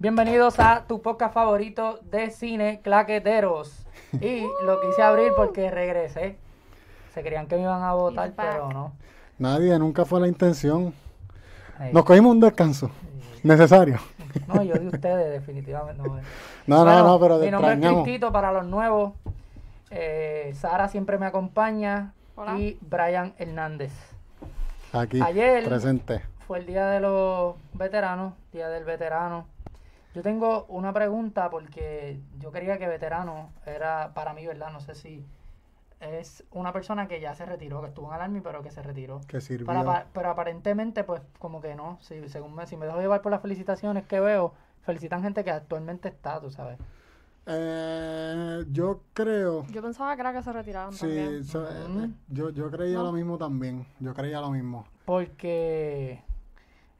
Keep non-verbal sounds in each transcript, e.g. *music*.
Bienvenidos a tu podcast favorito de cine, Claqueteros. Y lo quise abrir porque regresé. Se creían que me iban a votar, pero no. Nadie, nunca fue la intención. Nos cogimos un descanso. Necesario. No, yo de ustedes, definitivamente. No, No, Bueno, no, no, pero Mi nombre es extrañamos. Cristito para los nuevos. Eh, Sara siempre me acompaña. Hola. Y Brian Hernández. Aquí, Ayer- presente. Fue el día de los veteranos, día del veterano. Yo tengo una pregunta porque yo quería que veterano era para mí, ¿verdad? No sé si es una persona que ya se retiró, que estuvo en el Army, pero que se retiró. Que sirvió. Pero, apa- pero aparentemente, pues, como que no. Si, según me, si me dejo llevar por las felicitaciones que veo, felicitan gente que actualmente está, tú sabes. Eh, yo creo. Yo pensaba que era que se retiraban Sí, también. so- eh, eh, yo, yo creía No. lo mismo también. Yo creía lo mismo. Porque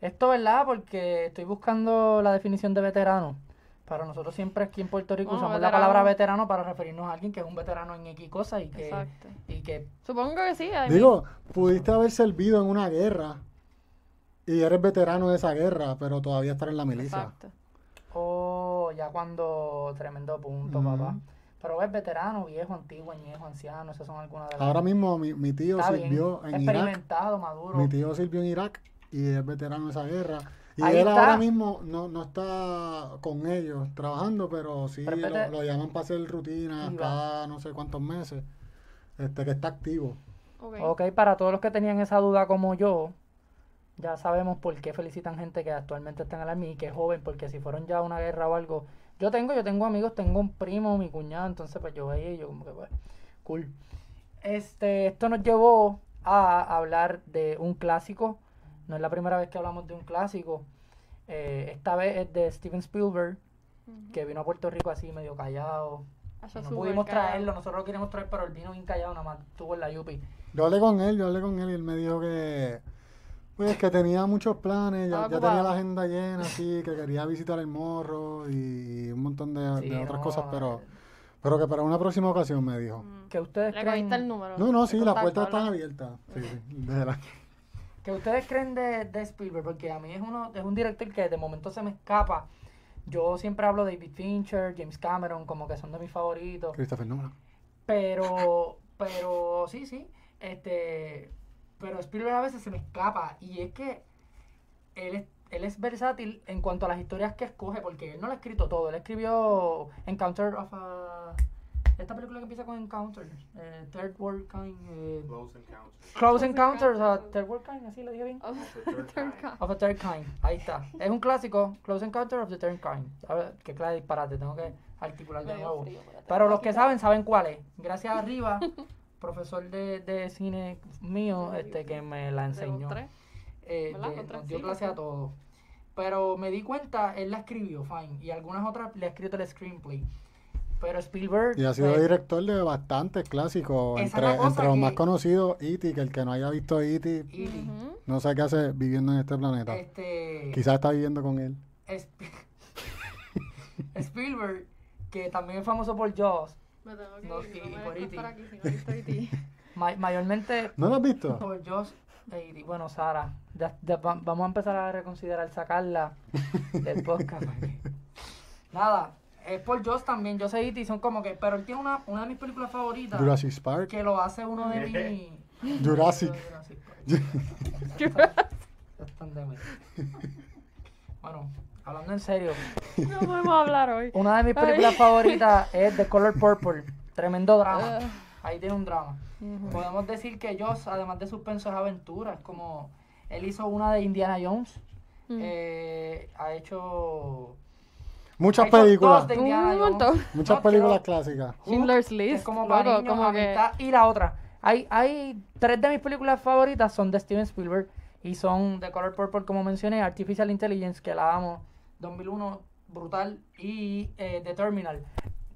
esto, ¿verdad? Porque estoy buscando la definición de veterano. Para nosotros siempre aquí en Puerto Rico Bueno, usamos la palabra veterano para referirnos a alguien que es un veterano en X cosas y que, Exacto. y que Supongo que sí. Digo, pudiste haber servido en una guerra y eres veterano de esa guerra, pero todavía estar en la milicia. Exacto. oh, ya cuando tremendo punto, papá. Pero es veterano, viejo, antiguo, añejo, anciano, esas son algunas de las Ahora mismo mi, mi tío Está bien, sirvió en Irak. experimentado, maduro. Mi tío sirvió en Irak y es veterano de esa guerra. Y Ahí él está. ahora mismo no, no está con ellos trabajando, pero sí Pero lo, llaman para hacer rutinas cada no sé cuántos meses. Este, que está activo. Ok. Ok, para todos los que tenían esa duda como yo, ya sabemos por qué felicitan gente que actualmente está en el Army y que es joven, porque si fueron ya a una guerra o algo. Yo tengo, yo tengo amigos, tengo un primo, mi cuñado, entonces pues yo veía y yo como que pues, cool. Este, esto nos llevó a hablar de un clásico. No es la primera vez que hablamos de un clásico. Eh, esta vez es de Steven Spielberg, que vino a Puerto Rico así medio callado. Eso no pudimos traerlo, nosotros lo queríamos traer, pero él vino bien callado, nada más estuvo en la Yupi. Yo hablé con él, yo hablé con él y él me dijo que pues que tenía muchos planes, ya, tenía la agenda llena, así, que quería visitar el morro y un montón de, otras no, cosas, pero, eh, pero que para una próxima ocasión me dijo. Mm. que ustedes Le creen el número. No, no, sí, las puertas están abiertas. Sí, sí, desde la- que ustedes creen de, de Spielberg porque a mí es uno es un director que de momento se me escapa. Yo siempre hablo de David Fincher James Cameron como que son de mis favoritos. Christopher Nolan. pero pero sí sí este pero Spielberg a veces se me escapa. Y es que él es él es versátil en cuanto a las historias que escoge porque él no lo ha escrito todo. Él escribió Encounter of a esta película que empieza con Encounter eh, Third World Kind eh, Close Encounters. Close Encounters. Encounters of Third World Kind así lo dije bien Oh, The third kind. Of a Third Kind. Ahí está. Es un clásico. Close Encounter of the Third Kind. ¿Sabes? Qué clase de disparate. Tengo que articular de nuevo. frío. Pero los que saben, saben cuál es. Gracias a Riva, *laughs* profesor de, de cine mío, este que me la enseñó. Eh, de- nos dio clase a todos. Pero me di cuenta, él la escribió, fine. Y algunas otras le ha escrito el screenplay. Pero Spielberg. Y ha sido pues, director de bastantes clásicos, entre, los que- más conocidos, E.T., que el que no haya visto E.T., Ujú. no sé qué hace viviendo en este planeta. este, Quizás está viviendo con él. Sp- *laughs* Spielberg, que también es famoso por Jaws. Me tengo que No, ir, y- no por E.T.. estar aquí si no he visto E.T.. *laughs* Ma- mayormente ¿No lo has visto? por Josh e y bueno Sara ya- ya va- vamos a empezar a reconsiderar sacarla del podcast *laughs* nada es por Josh también yo sé y son como que pero él tiene una, una de mis películas favoritas Jurassic Park. que lo hace uno de mis *laughs* Jurassic. Park. Es tan demente. bueno hablando en serio No podemos hablar hoy. una de mis películas Ay. favoritas es The Color Purple tremendo drama Ah. ahí tiene un drama. Podemos decir que Joss, además de suspenso, es aventura. Es como. Él hizo una de Indiana Jones. Mm. eh, ha hecho. Muchas películas. dos de Indiana Un montón. Muchas No, películas quiero- clásicas. Schindler's List, Es como loco, para niños, como que- amistad, Y la otra. Hay, hay tres de mis películas favoritas son de Steven Spielberg. Y son The Color Purple, como mencioné, Artificial Intelligence, que la amo. 2001, brutal. Y eh, The Terminal,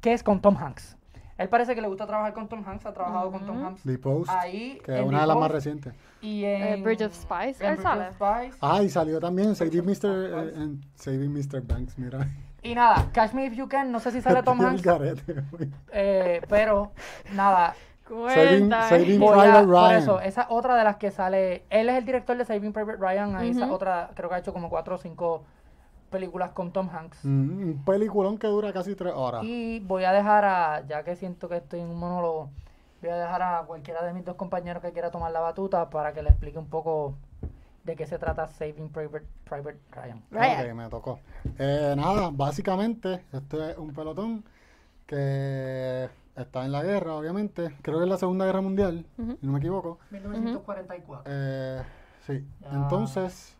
que es con Tom Hanks. Él parece que le gusta trabajar con Tom Hanks, ha trabajado con Tom. Hanks. The Post, Ahí. que es en una The de las más Post recientes. Y Eh, en Bridge of Spies, en él Bridge sale. of Spies. Ah, y salió también Saving Mr. Eh, en Saving Mr. Banks, mira. Y nada, Catch Me If You Can, no sé si sale Tom Hanks, eh, pero nada, Saving. Saving Private por Ryan. eso, esa es otra de las que sale, él es el director de Saving Private Ryan, ahí esa Ujú. otra, creo que ha hecho como cuatro o cinco películas con Tom Hanks. Mm, un peliculón que dura casi tres horas. Y voy a dejar a, ya que siento que estoy en un monólogo, voy a dejar a cualquiera de mis dos compañeros que quiera tomar la batuta para que le explique un poco de qué se trata Saving Private, Private Ryan. Ryan. Ok, me tocó. Eh, nada, básicamente, este es un pelotón que está en la guerra, obviamente. Creo que es la Segunda Guerra Mundial, si no me equivoco. 1944. Eh, sí, Ya. entonces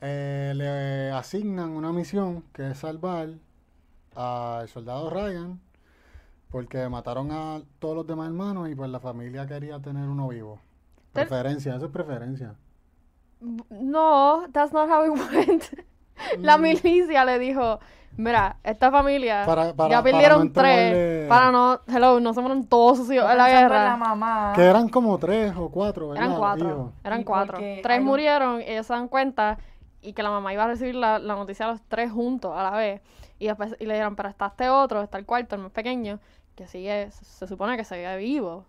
eh, le asignan una misión que es salvar al soldado Ryan porque mataron a todos los demás hermanos y pues la familia quería tener uno vivo. Preferencia, eso es preferencia. No, that's not how it *laughs* went. La Mm. milicia le dijo, mira, esta familia Para- para- ya para perdieron no tres, para no, hello, no se mueren todos sus hijos en la en la guerra. mamá. Que eran como tres o cuatro, ¿verdad? Eran cuatro, eran cuatro. Tres hay murieron y ellos se dan cuenta y que la mamá iba a recibir la, la noticia a los tres juntos a la vez. Y después y le dijeron, pero está este otro, está el cuarto, el más pequeño, que sigue, se, se supone que sigue vivo,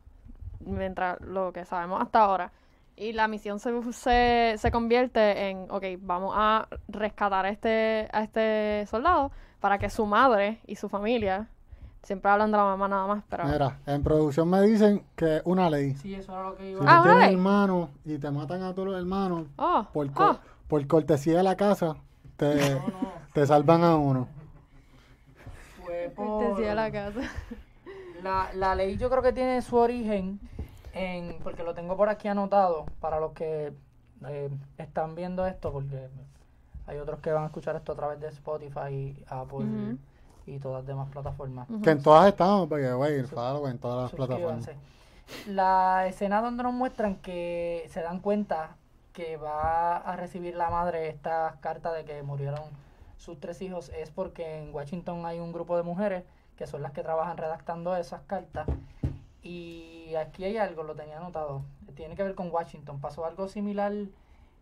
mientras lo que sabemos hasta ahora. Y la misión se, se, se convierte en, ok, vamos a rescatar a este, a este soldado para que su madre y su familia, siempre hablan de la mamá nada más, pero... Mira, en producción me dicen que una ley. Sí, eso era lo que Si iba tú Ah, tienes hermanos y te matan a todos los hermanos, Oh, por, co- oh, por cortesía de la casa, te, No, no. te salvan a uno. Fue por... decía la casa. La, la ley yo creo que tiene su origen en, porque lo tengo por aquí anotado para los que eh, están viendo esto, porque hay otros que van a escuchar esto a través de Spotify, Apple Ujú. y todas las demás plataformas. Que en todas estamos, porque, güey, en todas las plataformas. La escena donde nos muestran que se dan cuenta que va a recibir la madre esta carta de que murieron sus tres hijos es porque en Washington hay un grupo de mujeres que son las que trabajan redactando esas cartas y aquí hay algo, lo tenía anotado, tiene que ver con Washington, pasó algo similar,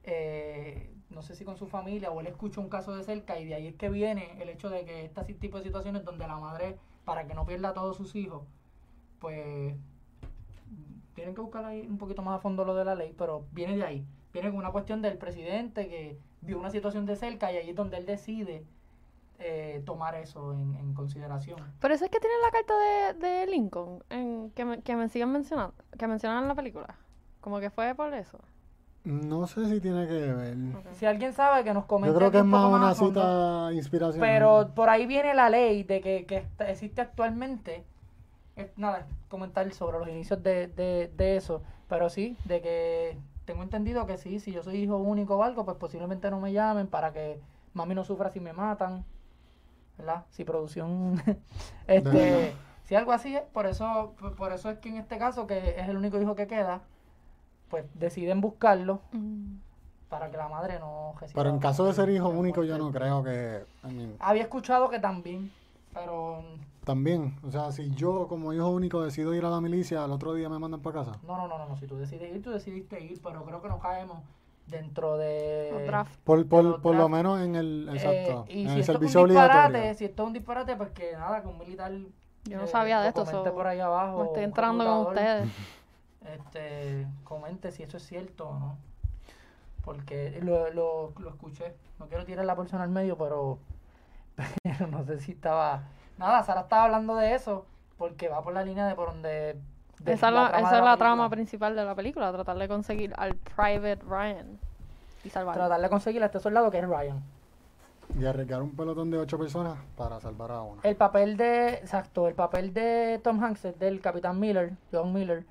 eh, no sé si con su familia o él escuchó un caso de cerca y de ahí es que viene el hecho de que este tipo de situaciones donde la madre, para que no pierda a todos sus hijos, pues tienen que buscar ahí un poquito más a fondo lo de la ley, pero viene de ahí. Viene con una cuestión del presidente que vio una situación de cerca y ahí es donde él decide eh, tomar eso en, en consideración. Pero eso es que tiene la carta de, de Lincoln en, que, me, que me siguen mencionando, que mencionan en la película. Como que fue por eso. No sé si tiene que ver. Si alguien sabe que nos comente Yo creo que es más una cita inspiracional. Pero por ahí viene la ley de que, que existe actualmente. Es, nada, comentar sobre los inicios de, de, de eso. Pero sí, de que tengo entendido que sí, si yo soy hijo único o algo, pues posiblemente no me llamen para que mami no sufra si me matan. ¿Verdad? Si producción. *laughs* este. Si algo así es, por eso, por- eso es que en este caso, que es el único hijo que queda, pues deciden buscarlo Mm. para que la madre no reciba Pero en caso de ser hijo único, yo no creo que. I mean, Había escuchado que también, pero también, o sea, si yo como hijo único decido ir a la milicia, al otro día me mandan para casa. no, no, no, no, no, si tú decides ir, tú decidiste ir, pero creo que no caemos dentro de... Draft. Por, por, por lo menos en el. Eh, Exacto. y en si el esto es servicio un disparate, si esto es un disparate, pues que nada, que un militar... Yo no eh, sabía de esto, comente so, por ahí abajo. me estoy entrando con ustedes. *laughs* Este, comente si eso es cierto o no. Porque lo, lo, lo escuché. No quiero tirar la persona al medio, pero, *laughs* pero no sé si estaba... Nada, Sara estaba hablando de eso porque va por la línea de por donde... de esa es la, trama esa de es la trama película. principal de la película, tratar de conseguir al Private Ryan y salvarlo. Tratar de conseguir a este soldado que es Ryan. Y arriesgar un pelotón de ocho personas para salvar a una. El papel de, exacto, el papel de Tom Hanks es del Capitán Miller, John Miller.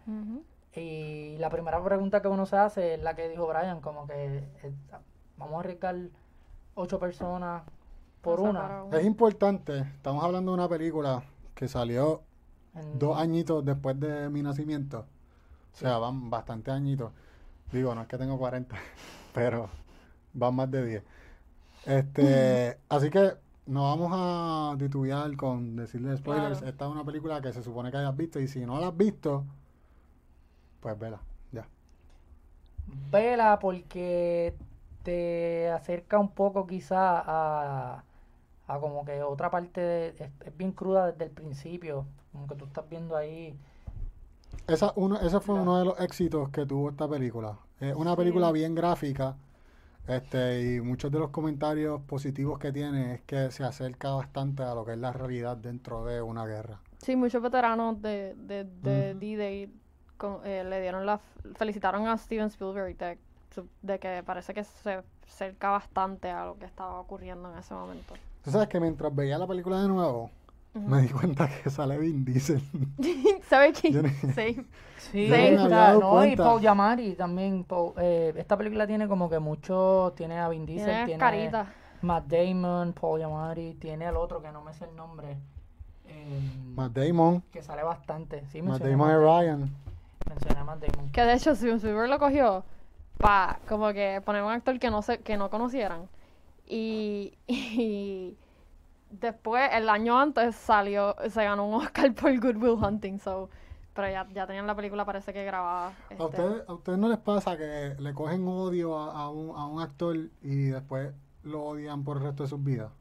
Y la primera pregunta que uno se hace es la que dijo Brian, como que eh, vamos a arriesgar ocho personas por una. Es importante, estamos hablando de una película que salió en- dos añitos después de mi nacimiento. O sea, van bastante añitos. Digo, no es que tengo 40, *laughs* pero van más de 10. Este, *laughs* así que no vamos a titubear con decirle spoilers. Claro. Esta es una película que se supone que hayas visto y si no la has visto, pues vela, ya. Vela porque te acerca un poco quizá a, a como que otra parte, de- es, es bien cruda desde el principio, como que tú estás viendo ahí. Esa, uno, ese fue Claro. uno de los éxitos que tuvo esta película. Es una Sí. película bien gráfica. Este, y muchos de los comentarios positivos que tiene es que se acerca bastante a lo que es la realidad dentro de una guerra. Sí, muchos veteranos de, de, de. D-Day eh, le dieron la... felicitaron a Steven Spielberg de, de que parece que se acerca bastante a lo que estaba ocurriendo en ese momento. Tú sabes que mientras veía la película de nuevo, Me di cuenta que sale Vin Diesel. *laughs* ¿Sabes qué? Ni- Sí. Sí. No no, y. Paul Giamatti también. Paul- eh, esta película tiene como que mucho, tiene a Vin Diesel, Tiene tiene carita. Matt Damon, Paul Giamatti, tiene al otro que no me sé el nombre, em, Matt Damon. que sale bastante. Sí, Matt Damon Matt- Ryan. mencioné a Matt Damon. Que de hecho Steven Spielberg lo cogió para como que poner un actor que no se, que no conocieran. Y, *laughs* y después, el año antes salió, se ganó un Oscar *laughs* por Good Will Hunting, so, pero ya, ya tenían la película parece que grabada. ¿A este, ustedes, ¿A ustedes no les pasa que le cogen odio a, a un, a un actor y después lo odian por el resto de sus vidas?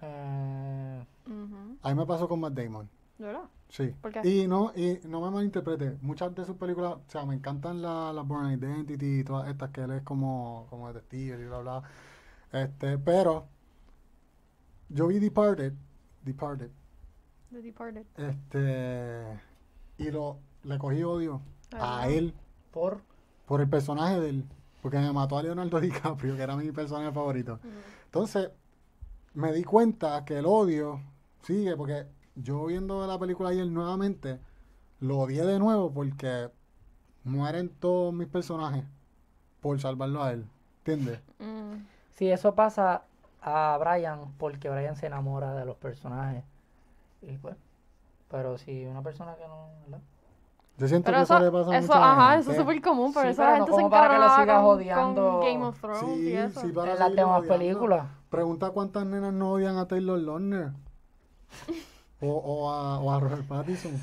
Eh, ujú, A mí me pasó con Matt Damon. ¿De verdad? Sí. ¿Por qué? Y no, y no me malinterprete, muchas de sus películas, o sea, me encantan las la Born Identity y todas estas que él es como, como detective y bla bla. Este, pero yo vi Departed, Departed, The Departed. este, y lo, le cogí odio a Ah. él por por el personaje de él, porque me mató a Leonardo *laughs* DiCaprio, que era mi personaje favorito. Entonces, me di cuenta que el odio sigue, porque yo viendo la película ayer nuevamente, lo odié de nuevo porque mueren todos mis personajes por salvarlo a él. ¿Entiendes? Mm, si eso pasa a Brian, porque Brian se enamora de los personajes. Y pues, pero si una persona que no, ¿verdad? Yo siento Pero que eso, eso, le pasa a eso, mucha ajá, gente. eso es súper común, pero Sí, esa pero no gente se como para que lo sigas con, Game of Thrones y Sí, eso. sí, para en las demás películas. Pregunta cuántas nenas no odian a Taylor Lautner. *laughs* o, o, a, o a Robert Pattinson.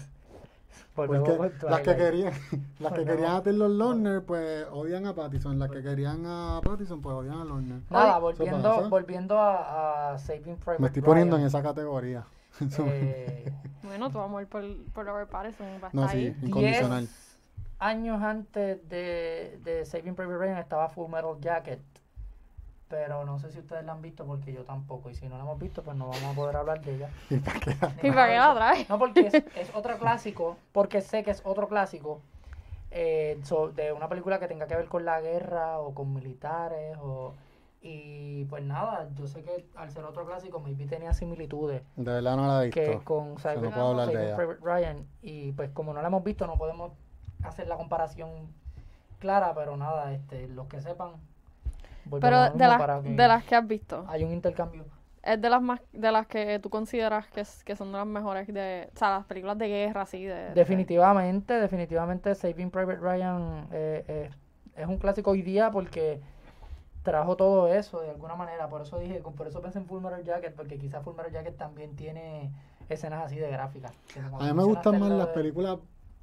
Porque con Pues las que querían, *laughs* las que Volvemos. querían a Taylor Lautner, pues odian a Pattinson. Las que querían a Pattinson, pues odian a Lautner. Nada, volviendo, volviendo a, a Saving Private Me estoy poniendo en esa categoría. *laughs* eh, Bueno, tu amor por, por Robert Pattinson va a No, estar sí, ahí. incondicional. 10 años antes de, de Saving Private Ryan estaba Full Metal Jacket. Pero no sé si ustedes la han visto porque yo tampoco. Y si no la hemos visto, pues no vamos a poder hablar de ella. ¿Y para qué? ¿Y para qué la traes? No, porque es, *laughs* es otro clásico. Porque sé que es otro clásico. eh, so- de una película que tenga que ver con la guerra o con militares. o Y pues nada, yo sé que al ser otro clásico, maybe tenía similitudes De verdad no la he que visto. con sea, no puedo hablar de ella. Ryan. Y pues como no la hemos visto, no podemos hacer la comparación clara, pero nada, este, los que sepan. Pero a de, las que de las que has visto, Hay un intercambio. es de las más de las que tú consideras que, son de las mejores de, o sea, las películas de guerra así de, de- Definitivamente, definitivamente Saving Private Ryan eh, eh, es un clásico hoy día porque trajo todo eso de alguna manera. Por eso dije, por eso pensé en Full Metal Jacket, porque quizás Full Metal Jacket también tiene escenas así de gráficas. A mí me gustan más las de- películas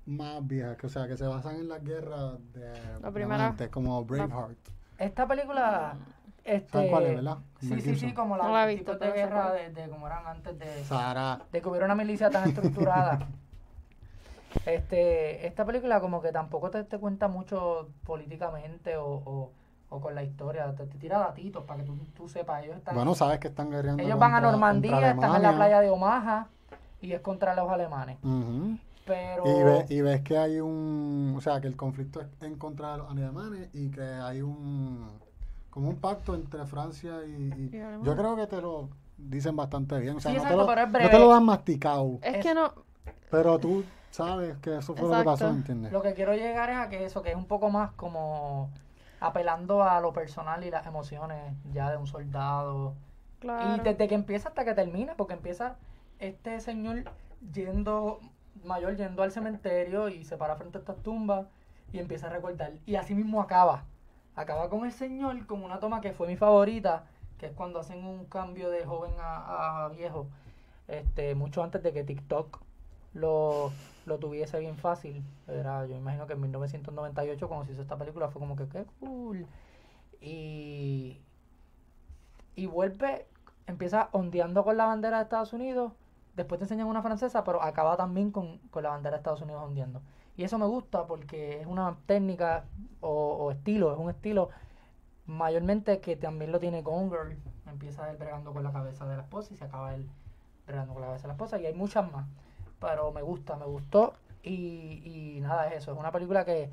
más viejas, que, o sea, que se basan en las guerras de, La de primera- antes, como Braveheart. Esta película, este, ¿Saben cuál es, verdad? Sí, sí, sí, como la, No la he los visto, tipos de guerra de, de como eran antes de, Sara. de que hubiera una milicia tan estructurada. *laughs* este, esta película como que tampoco te, te cuenta mucho políticamente o, o, o con la historia, te, te tira datitos para que tú, tú sepas. Ellos están, Bueno, sabes que están guerreando ellos van a Normandía, están en la playa de Omaha y es contra los alemanes. Ujú. Pero Y, ve- y ves que hay un, o sea, que el conflicto es en contra de los alemanes y que hay un, como un pacto entre Francia y, y- Y Alemania. yo creo que te lo dicen bastante bien, o sea, Sí, no, te lo, no breve. te lo dan masticado, Es Es- que no, pero tú sabes que eso fue lo que pasó. ¿entiendes? lo que quiero llegar es a que eso, que es un poco más como apelando a lo personal y las emociones ya de un soldado. claro. Y desde que empieza hasta que termina, porque empieza este señor yendo, mayor yendo al cementerio y se para frente a estas tumbas y empieza a recordar. Y así mismo acaba. Acaba con el señor con una toma que fue mi favorita, que es cuando hacen un cambio de joven a, a viejo, este, mucho antes de que TikTok lo, lo tuviese bien fácil. Era, yo imagino que en 1998, cuando se hizo esta película, fue como que qué cool. Y, y vuelve, empieza ondeando con la bandera de Estados Unidos, después te enseñan una francesa, pero acaba también con, con la bandera de Estados Unidos ondeando. Y eso me gusta porque es una técnica o, o estilo, es un estilo mayormente que también lo tiene Gone Girl. Empieza él bregando con la cabeza de la esposa y se acaba él bregando con la cabeza de la esposa. Y hay muchas más. Pero me gusta, me gustó. Y, y nada, es eso. Es una película que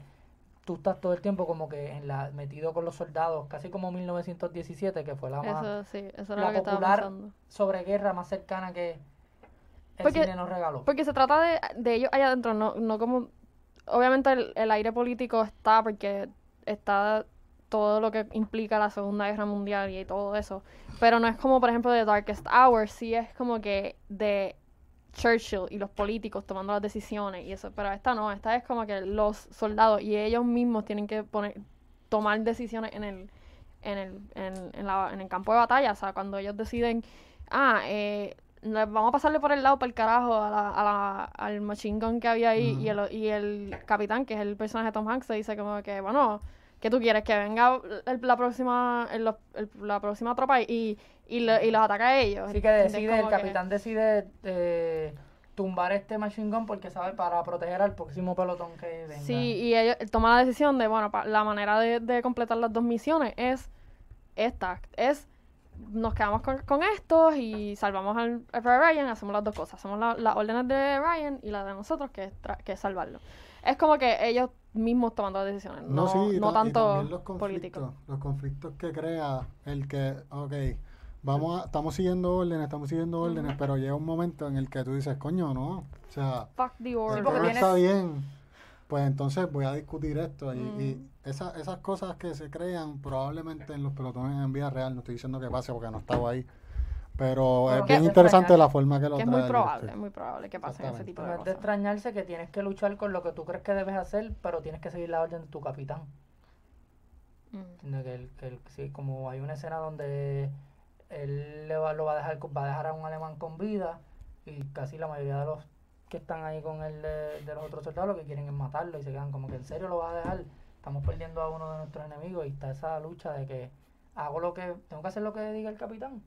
tú estás todo el tiempo como que en la metido con los soldados, casi como 1917, que fue la más Eso sí, eso era la popular sobre guerra más cercana que el Porque- cine nos regaló. Porque se trata de, de ellos allá adentro, no, no como... Obviamente el, el aire político está porque está todo lo que implica la Segunda Guerra Mundial y todo eso. Pero no es como, por ejemplo, The Darkest Hour, sí es como que de Churchill y los políticos tomando las decisiones y eso. Pero esta no, esta es como que los soldados y ellos mismos tienen que poner, tomar decisiones en el, en el, en, en la- en el campo de batalla. O sea, cuando ellos deciden, ah, eh, vamos a pasarle por el lado para el carajo a la, a la- al machine gun que había ahí y, el, y el capitán, que es el personaje de Tom Hanks, se dice como que, bueno, ¿qué tú quieres? Que venga el- la próxima el- la próxima tropa y, y, lo- y los ataque a ellos. Así que decide, el que- capitán decide eh, tumbar este machine gun porque sabe para proteger al próximo pelotón que venga. Sí, y ellos él toma la decisión de, bueno, pa- la manera de, de completar las dos misiones es esta, es nos quedamos con, con estos y salvamos al, Ryan, hacemos las dos cosas, hacemos la- las órdenes de Ryan y la de nosotros, que es, tra- que es salvarlo. Es como que ellos mismos tomando las decisiones, no, No, sí, y no ta- y tanto los políticos. conflictos, los conflictos que crea el que, ok, vamos a, estamos siguiendo órdenes, estamos siguiendo órdenes, pero llega un momento en el que tú dices, coño, no, o sea, Fuck the order. porque tienes- está bien, pues entonces voy a discutir esto. Y, Mm. y esa- esas cosas que se crean probablemente en los pelotones en vida real, no estoy diciendo que pase porque no estaba ahí, pero Pero es bien interesante la forma que lo que es muy probable, es muy probable que pasen ese tipo No de es de cosas. extrañarse que tienes que luchar con lo que tú crees que debes hacer, pero tienes que seguir la orden de tu capitán. Mm. Que el- que el- sí, como hay una escena donde él le va, lo va a dejar con- va a dejar a un alemán con vida y casi la mayoría de los que están ahí con él de, de los otros soldados lo que quieren es matarlo y se quedan como que en serio lo vas a dejar estamos perdiendo a uno de nuestros enemigos y está esa lucha de que hago lo que tengo que hacer lo que diga el capitán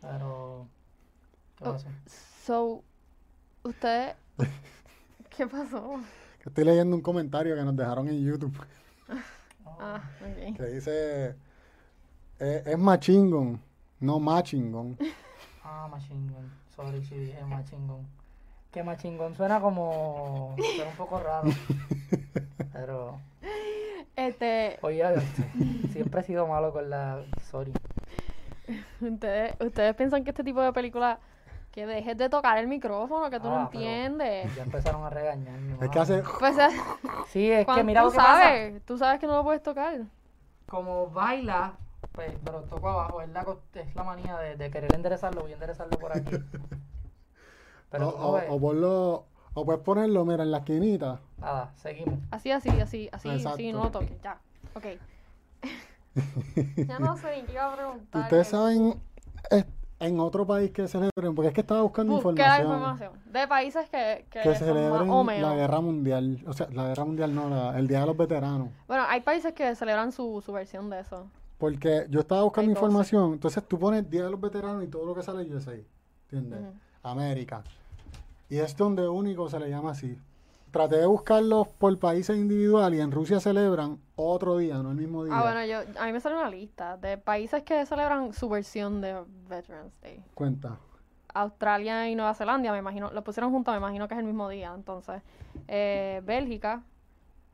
pero ¿qué pasó? Oh. So, usted... *laughs* ¿Qué pasó? Que Estoy leyendo un comentario que nos dejaron en YouTube. *laughs* Oh, Ah, ok. que dice eh, es machingon, no machingon. *laughs* ah machine gun sorry si dije machine gun que machine gun suena como suena un poco raro pero Este, Oye, siempre he sido malo con la. Sorry. ustedes, ustedes piensan que este tipo de película que dejes de tocar el micrófono, que tú no Ah, entiendes. Ya empezaron a regañarme. Es que hace Pues Sí, es que mira tú lo que pasa. sabes, tú sabes que no lo puedes tocar. Como baila, pues, pero toco abajo. Es la, es la manía de, de querer enderezarlo. Voy a enderezarlo por aquí. *laughs* Pero o, ponlo- o puedes ponerlo, mira, en la esquinita. Nada, seguimos. Así, así, así, así, Exacto. sí, no lo toques, ya. Ok. *laughs* ya no sé ni qué iba a preguntar. Ustedes saben eh, en otro país que celebren, porque es que estaba buscando Busque la información. información. De países que, que, Que son celebren más o menos. la guerra mundial, o sea, la guerra mundial no, la- el Día de los Veteranos. Bueno, hay países que celebran su, su versión de eso. Porque yo estaba buscando información, entonces tú pones Día de los Veteranos y todo lo que sale USA, ¿entiendes? Ujú. América. Y es donde único se le llama así. Traté de buscarlos por países individual y en Rusia celebran otro día, no el mismo día. Ah, bueno, yo, a mí me sale una lista de países que celebran su versión de Veterans Day. Cuenta. Australia y Nueva Zelanda, me imagino, lo pusieron juntos, me imagino que es el mismo día. Entonces, eh, Bélgica,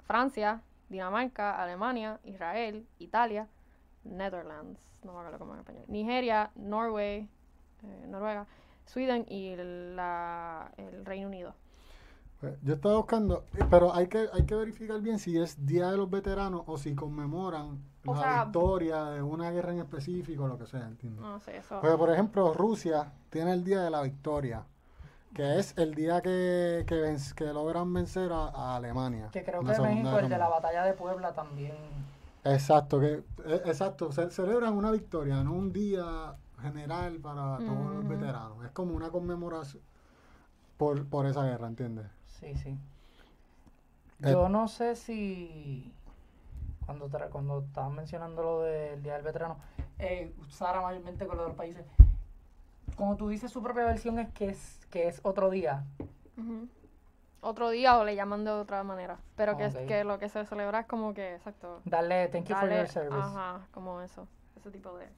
Francia, Dinamarca, Alemania, Israel, Italia, Netherlands, no me acuerdo cómo en español, Nigeria, Norway, eh, Noruega, Sweden y la, el Reino Unido. Pues, Yo estaba buscando, eh, pero hay que, hay que verificar bien si es Día de los Veteranos o si conmemoran O la sea- victoria de una guerra en específico, lo que sea, ¿entiendes? No sé, eso. Porque, por ejemplo, Rusia tiene el Día de la Victoria, que es el día que, que, logran vencer a, a Alemania. Que creo que México, el de la batalla de Puebla también. Exacto, que, eh, exacto, ce- celebran una victoria, no un día general para todos los veteranos. Es como una conmemoración por, por esa guerra, ¿entiendes? Sí, sí. Eh, Yo no sé si cuando tra- cuando estaban mencionando lo del Día del Veterano, eh, Sara mayormente con lo de los países, como tú dices su propia versión es que es que es otro día. Otro día o le llaman de otra manera. Pero que, que lo que se celebra es como que, exacto. Darle thank you for your service. Ajá, como eso. Ese tipo de.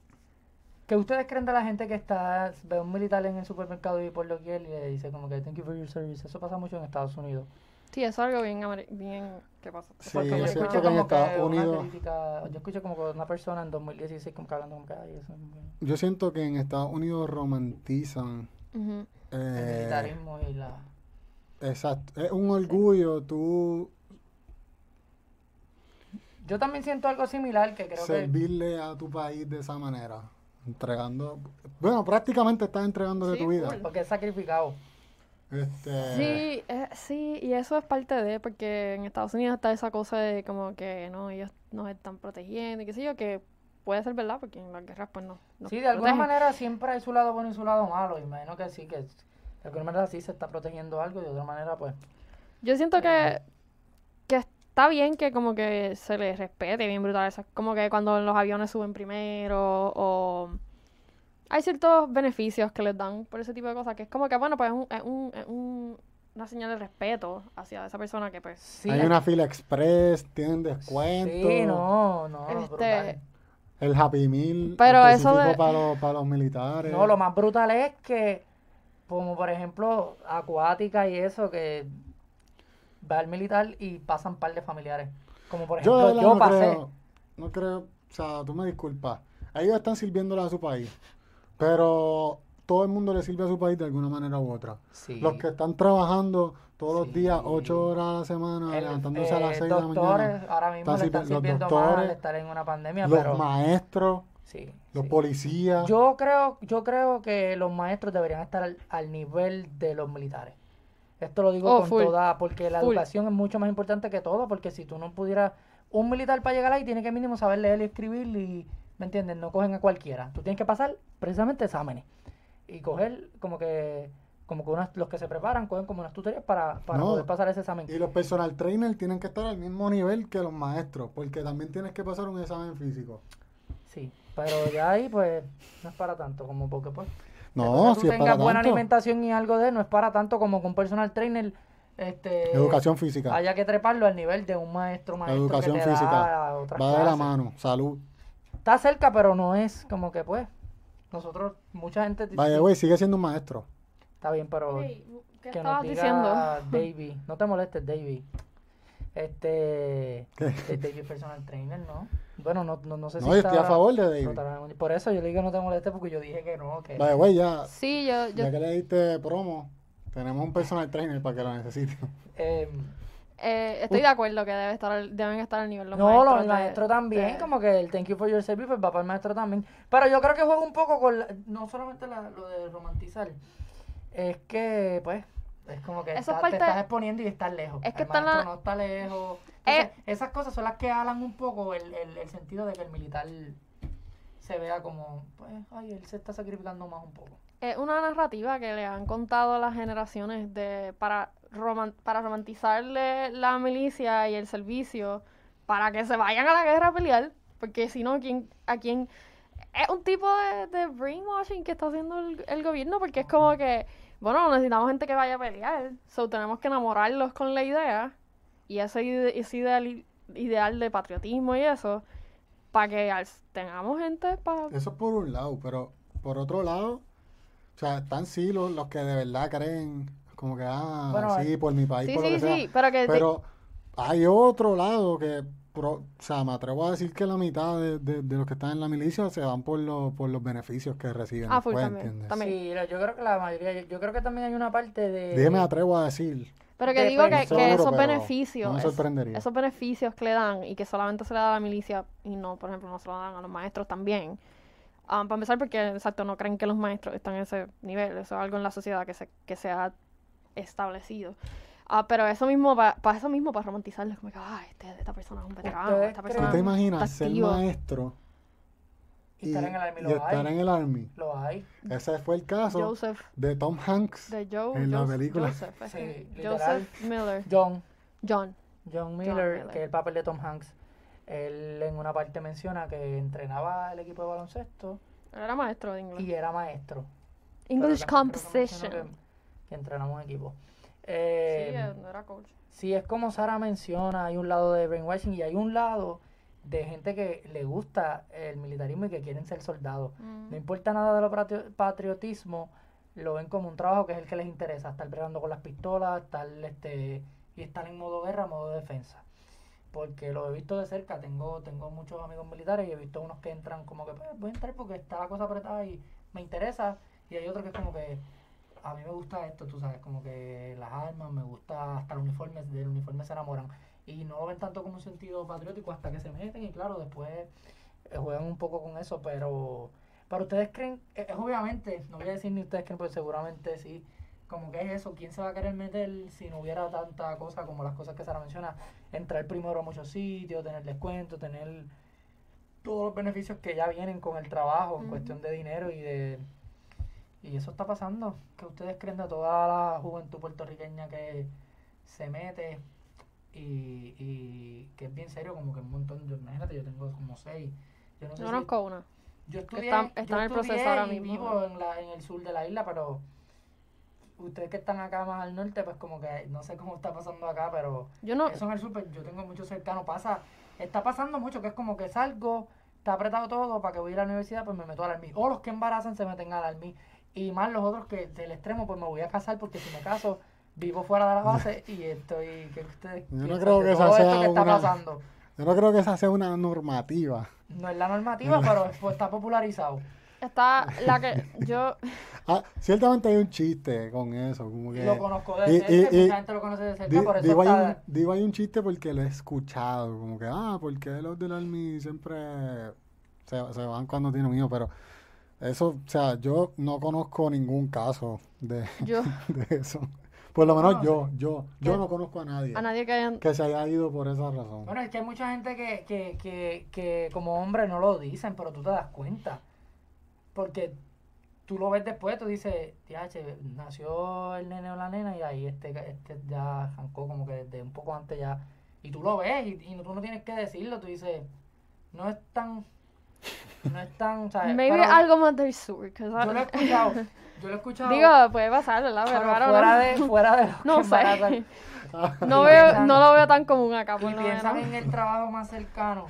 ¿Qué ustedes creen de la gente que está, ve a un militar en el supermercado y por lo que él y le dice como que thank you for your service? Eso pasa mucho en Estados Unidos. Sí, eso es algo bien, bien que pasa. Sí, Porque yo escuché que en como que Estados una Unidos- crítica, yo escuché como que una persona en 2016 como que hablando como que ay, eso es muy- Yo siento que en Estados Unidos romantizan. Ujú. el eh, militarismo y la... exacto. Es un orgullo tú Yo también siento algo similar que creo que... servirle a tu país de esa manera. Entregando. Bueno, prácticamente estás entregándole Sí, tu vida. full. Porque es sacrificado. Este, Sí, eh, sí, y eso es parte de, porque en Estados Unidos está esa cosa de como que no, ellos nos están protegiendo y qué sé yo, que puede ser verdad, porque en las guerras pues no. Sí, de alguna protegen. manera siempre hay su lado bueno y su lado malo. Imagino que sí, que de alguna manera sí se está protegiendo algo y de otra manera pues... Yo siento que está bien que como que se les respete bien brutal. eso es como que cuando los aviones suben primero o hay ciertos beneficios que les dan por ese tipo de cosas que es como que bueno pues es, un, es, un, es un- una señal de respeto hacia esa persona que pues Sí, hay una fila express, tienen descuento. Sí, no, no, Este, brutal. El Happy Meal Pero eso de- para, los, para los militares. No, lo más brutal es que, como por ejemplo, acuática y eso, que va al militar y pasan un par de familiares. Como por ejemplo, yo, no pasé. creo, no creo, o sea, tú me disculpas. Ellos están sirviéndole a su país, pero todo el mundo le sirve a su país de alguna manera u otra. Sí. Los que están trabajando todos los días, ocho horas a la semana, El- levantándose a las eh, seis de la mañana. ahora mismo están le están sirvi- los sirviendo más doctores, estar en una pandemia, Los pero maestros, sí, los sí. policías. Yo creo, yo creo que los maestros deberían estar al, al nivel de los militares. Esto lo digo Oh, con full. toda, porque la Full. educación es mucho más importante que todo, porque si tú no pudieras, un militar para llegar ahí tiene que mínimo saber leer y escribir y, ¿me entiendes? No cogen a cualquiera. Tú tienes que pasar precisamente exámenes y coger como que, como que unas, los que se preparan cogen como unas tutorías para, para No. poder pasar ese examen. Y los personal trainers tienen que estar al mismo nivel que los maestros, porque también tienes que pasar un examen físico. Sí, pero ya ahí pues no es para tanto, como porque pues No, si tú es tengas para buena tanto. alimentación y algo de no es para tanto como que un personal trainer este Educación física. haya que treparlo al nivel de un maestro maestro Educación que te física. da Va de la mano, salud. Está cerca, pero no es como que pues nosotros mucha gente Vaya, güey, sigue siendo un maestro. está bien, pero Hey, ¿qué que estabas nos diga diciendo? Davey, no te molestes, Davey. Este *laughs* ¿Qué? es Davey personal trainer, ¿no? Bueno, no, no, no sé si No, yo estoy a favor de David. Por eso yo le digo no te molestes porque yo dije que no, que Vaya, güey, ya, Sí, yo, yo ya que le diste promo, tenemos un personal trainer para que lo necesite. eh, eh, estoy de acuerdo que debe estar, al- deben estar al nivel los no, maestros los de- maestros también, de- como que el thank you for your service pues va para el maestro también. Pero yo creo que juega un poco con, la- no solamente la- lo de romantizar, es que pues es como que está- parte- te estás exponiendo y estás lejos. Es que el la- maestro no está lejos. Eh. Entonces, esas cosas son las que hablan un poco el, el, el sentido de que el militar se vea como, pues, ay, él se está sacrificando más un poco. Es una narrativa que le han contado a las generaciones de para roman- para romantizarle la milicia y el servicio para que se vayan a la guerra a pelear, porque si no, ¿quién, ¿a quién? Es un tipo de, de brainwashing que está haciendo el, el gobierno, porque es como que, bueno, necesitamos gente que vaya a pelear, so tenemos que enamorarlos con la idea y ese, ide- ese ideal, ideal de patriotismo y eso, para que tengamos gente para... Eso es por un lado, pero por otro lado, o sea, están sí los, los que de verdad creen, como que, ah, Bueno, sí, por mi país, Sí, por lo sí, que sea. sí, pero que... Pero hay otro lado que, pro- o sea, me atrevo a decir que la mitad de, de- de los que están en la milicia se van por, los por los beneficios que reciben Ah, full después, también, ¿entiendes? también. Sí, yo creo que la mayoría, yo, yo creo que también hay una parte de... Dije me atrevo a decir. Pero que digo que, que seguro, esos beneficios, no me sorprendería. esos beneficios que le dan y que solamente se le da a la milicia y no, por ejemplo, no se lo dan a los maestros también. Ah, para empezar, porque exacto, no creen que los maestros están en ese nivel. Eso es algo en la sociedad que se, que se ha establecido. Ah, pero eso mismo, para eso mismo, para romantizarles, como que, ah, este, esta persona es un veterano, ¿Ustedes esta creen- ¿Tú persona te está imaginas ser activo. maestro Y estar en el Army, y lo estar hay. en el Army? Lo hay. Ese fue el caso Joseph, de Tom Hanks. de Joe, en la Joseph- película. Joseph, Sí. Joseph Miller, John, John. John Miller, Miller. que es el papel de Tom Hanks, él en una parte menciona que entrenaba el equipo de baloncesto Él era maestro de inglés. y era maestro. English que composition. Que, que entrenamos equipo. Eh, sí, no era coach. Sí, es como Sara menciona, hay un lado de brainwashing y hay un lado de gente que le gusta el militarismo y que quieren ser soldados. Mm. No importa nada de lo patrio- patriotismo, lo ven como un trabajo que es el que les interesa, estar bregando con las pistolas, estar este y estar en modo guerra, modo defensa. Porque lo he visto de cerca, tengo tengo muchos amigos militares y he visto unos que entran como que pues, voy a entrar porque está la cosa apretada y me interesa y hay otros que es como que a mí me gusta esto, tú sabes, como que las armas, me gusta hasta el uniforme, del uniforme se enamoran. Y no lo ven tanto como un sentido patriótico hasta que se meten y claro, después eh, juegan un poco con eso, pero para ustedes creen, eh, es obviamente, no voy a decir ni ustedes creen, pero seguramente sí, como que es eso, ¿quién se va a querer meter si no hubiera tanta cosa como las cosas que Sara menciona? Entrar primero a muchos sitios, tener descuento, tener todos los beneficios que ya vienen con el trabajo en cuestión de dinero y de... Y eso está pasando. ¿Qué ustedes creen de toda la juventud puertorriqueña que se mete y, y que es bien serio, como que un montón, yo, imagínate, yo tengo como seis. Yo no sé Yo si- conozco una. yo estudié, está- está yo en el proceso ahora mismo, vivo en, la, en el sur de la isla, pero ustedes que están acá más al norte, pues como que no sé cómo está pasando acá, pero Yo no. eso en el sur, yo tengo mucho cercano, pasa, está pasando mucho, que es como que salgo, está apretado todo, para que voy a ir a la universidad, pues me meto al army. O los que embarazan se meten al army. Y más los otros que del extremo, pues me voy a casar, porque si me caso, vivo fuera de la base *laughs* y estoy, ¿qué ustedes Yo no creo que esa sea que está una- pasando? Yo no creo que esa sea una normativa. No es la normativa, pero *laughs* pues, está popularizado. Está la que. Yo. *laughs* Ah, ciertamente hay un chiste con eso, como que... Lo conozco de y- cerca, y- y y- mucha gente lo conoce de cerca, Di- por eso digo, hay un, digo, hay un chiste porque lo he escuchado, como que, ah, porque los del Army siempre se, se van cuando tienen hijos, pero eso, o sea, yo no conozco ningún caso de, Yo. *laughs* de eso. Por lo menos No, yo, yo, yo ¿Qué? no conozco a nadie A nadie que hayan. que se haya ido por esa razón. Bueno, es que hay mucha gente que, que, que, que como hombre no lo dicen, pero tú te das cuenta. Porque tú lo ves después, tú dices, "Tiache, nació el nene o la nena y ahí este, este ya arrancó como que desde un poco antes ya. Y tú lo ves y, y no- tú no tienes que decirlo, tú dices, no es tan... No es tan... ¿sabes? Maybe Pero algo más del sur. Yo lo he escuchado, *laughs* yo lo he escuchado. Digo, puede pasar, ¿verdad? Pero, pero ahora fuera, no. de, fuera de *laughs* No que sé. *laughs* No, veo, piensan- no lo veo tan común acá, por Y piensan en el trabajo más cercano.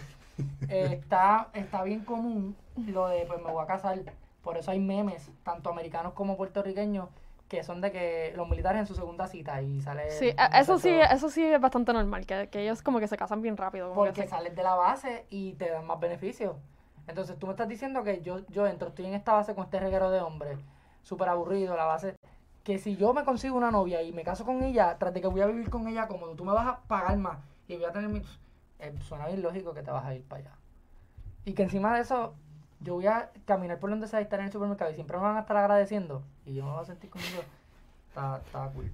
eh, está, está bien común lo de pues me voy a casar. Por eso hay memes, tanto americanos como puertorriqueños, que son de que los militares en su segunda cita y sale. Sí, a- eso sí, eso sí es bastante normal, que, que ellos como que se casan bien rápido. Como que Porque se- sales de la base y te dan más beneficios. Entonces tú me estás diciendo que yo, yo entro, estoy en esta base con este reguero de hombres, súper aburrido, la base. Que si yo me consigo una novia y me caso con ella, tras de que voy a vivir con ella cómodo, tú me vas a pagar más y voy a tener mi. eh, suena bien lógico que te vas a ir para allá. Y que encima de eso, yo voy a caminar por donde sea y estar en el supermercado y siempre me van a estar agradeciendo y yo me voy a sentir conmigo. Está, está cool.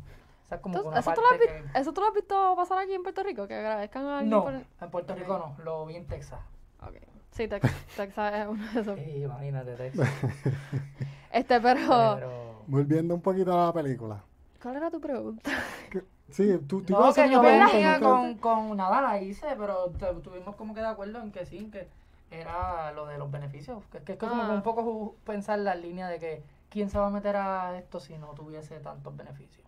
Como Entonces, ¿eso, tú has que- ¿Eso tú lo has visto pasar aquí en Puerto Rico? Que agradezcan a alguien No, por- en Puerto Rico no, lo vi en Texas. Ok. Sí, Tex- *laughs* Texas es uno de esos. Sí, imagínate, Texas. *laughs* Este, pero... *laughs* Pero. Volviendo un poquito a la película. ¿Cuál era tu pregunta? Que- Sí, tú, tú ibas a No, hacer que yo con, con nada, la hice, pero tuvimos como que de acuerdo en que sí, que era lo de los beneficios. Que, que es como que Ah. un poco ju- pensar la línea de que quién se va a meter a esto si no tuviese tantos beneficios.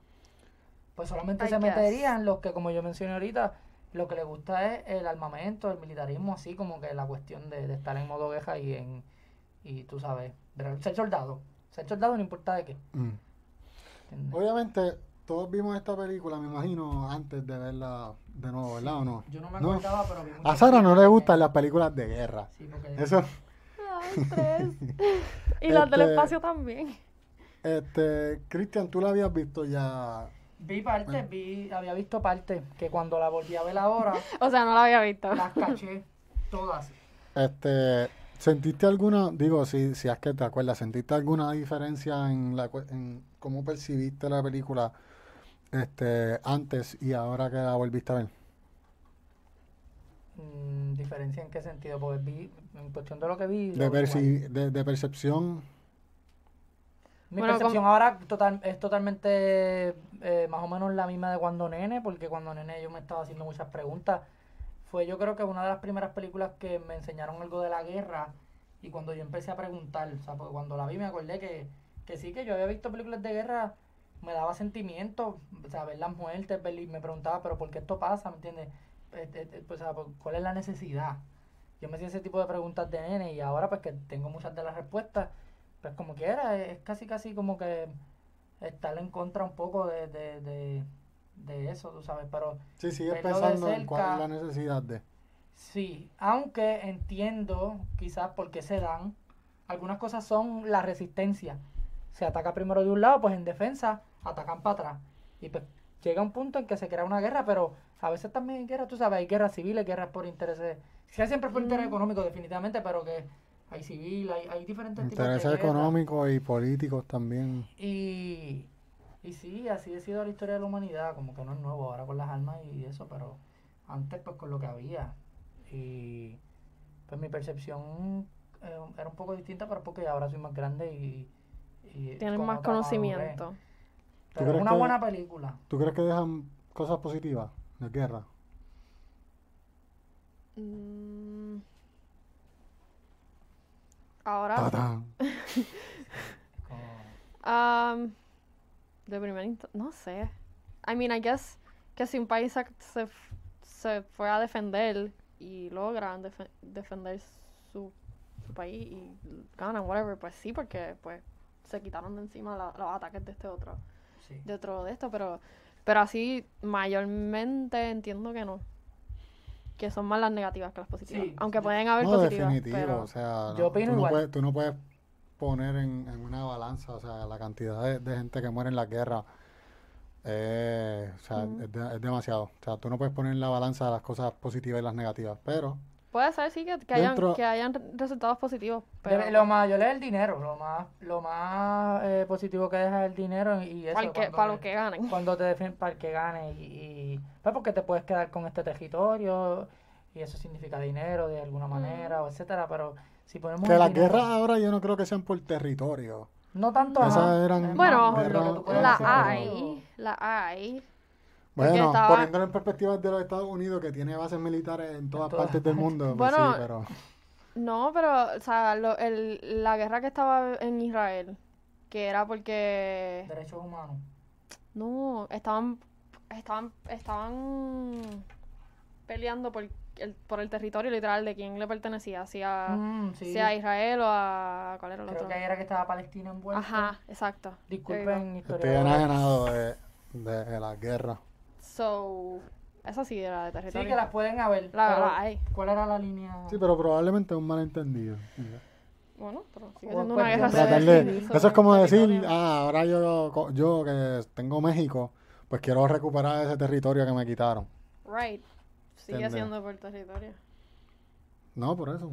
Pues solamente I se guess. meterían los que, como yo mencioné ahorita, lo que les gusta es el armamento, el militarismo, así como que la cuestión de, de estar en modo guerra y en, y tú sabes, ser soldado. Ser soldado no importa de qué. Mm. Obviamente, todos vimos esta película, me imagino, antes de verla de nuevo, ¿verdad o no? Yo no me No. acordaba, pero vi A Sara no le gustan las películas de guerra. Sí, porque *laughs* Eso, Ay, tres. *laughs* Y las del Este- espacio también. este, Cristian, tú la habías visto ya. Vi parte, vi, había visto parte, que cuando la volví a ver ahora, *laughs* O sea, no la había visto. las caché todas. Este, ¿sentiste alguna, digo, si, si es que te acuerdas, ¿sentiste alguna diferencia en la en cómo percibiste la película este antes y ahora que la volviste a ver? Mm, ¿Diferencia en qué sentido? Porque vi, en cuestión de lo que vi, De, lo vi igual. perci- de, de percepción, mi Bueno, percepción ahora total, es totalmente eh, más o menos la misma de cuando nene, porque cuando nene yo me estaba haciendo muchas preguntas. Fue yo creo que una de las primeras películas que me enseñaron algo de la guerra y cuando yo empecé a preguntar, o sea, porque cuando la vi me acordé que, que sí, que yo había visto películas de guerra me daba sentimiento, o sea, ver las muertes, ver, y me preguntaba, pero ¿por qué esto pasa? ¿Me entiendes? Eh, eh, pues, o sea, ¿cuál es la necesidad? Yo me hacía ese tipo de preguntas de nene y ahora pues que tengo muchas de las respuestas, pues como quiera, es casi casi como que estar en contra un poco de, de, de, de eso, tú sabes, pero Sí, de pensando en cuál es la necesidad de. Sí, aunque entiendo quizás por qué se dan. Algunas cosas son la resistencia. Se ataca primero de un lado, pues en defensa atacan para atrás. Y pues llega un punto en que se crea una guerra, pero a veces también hay guerras, tú sabes, hay guerras civiles, guerras por intereses. Sí, siempre por interés Mm. económico, definitivamente, pero que hay civil, hay, hay diferentes tipos de Intereses económicos y políticos también. Y, y sí, así ha sido la historia de la humanidad, como que no es nuevo ahora con las armas y eso, pero antes pues con lo que había. Y pues mi percepción eh, era un poco distinta, pero porque ahora soy más grande y... y Tienen con más madurez. conocimiento. Pero es una que- buena película. ¿Tú crees que dejan cosas positivas de guerra? Mm. Ahora, um, *laughs* de primer no sé. I mean, I guess que si un país se, se, fue a defender y logran defe- defender su, su país y ganan, whatever, pues sí, porque pues se quitaron de encima la- los ataques de este otro, sí. de otro de esto, pero, pero así mayormente entiendo que no. Que son más las negativas que las positivas. Sí, Aunque sí. pueden haber No, positivas. definitivo. pero- O sea, Yo no- opino tú, no igual. puedes, tú no puedes poner en, en una balanza, o sea, la cantidad de, de gente que muere en la guerra. eh, o sea, es, de- es demasiado. O sea, tú no puedes poner en la balanza las cosas positivas y las negativas. Pero, Puede ser, sí, que, que hayan, Dentro- que hayan re- resultados positivos. Pero lo mayor es el dinero, lo más, lo más eh, positivo que deja es el dinero y eso. para, que, para lo que ganen. *laughs* cuando te defiendes para el que gane y, y- pues porque te puedes quedar con este territorio y eso significa dinero de alguna manera o etcétera pero si ponemos que las dinero- guerras ahora yo no creo que sean por territorio. no tanto Esas eran Bueno, guerras- La hay, la hay. Bueno, estaba- poniéndolo en perspectiva de los Estados Unidos, que tiene bases militares en todas todas partes del mundo, pues Bueno, sí, pero... No, pero, o sea, lo- el, la guerra que estaba en Israel, que era porque... derechos humanos No, estaban, estaban, estaban peleando por el, por el territorio literal de quién le pertenecía, si a, Mm, sí. si a Israel o a... ¿Cuál era el creo otro? que ahí era que estaba Palestina envuelta Ajá, exacto. Disculpen Estoy historiadores enajenado de, de la guerra. So, esa sí era de sí territorio. que las pueden haber La- pero la hay. cuál era la línea Sí, pero probablemente un malentendido. Bueno, pero sigue siendo una cuestión guerra civil, de- eso es como decir, ah, ahora yo, yo que tengo México, pues quiero recuperar ese territorio que me quitaron. Right. Sigue ¿Entiendes? siendo por territorio. No, por eso.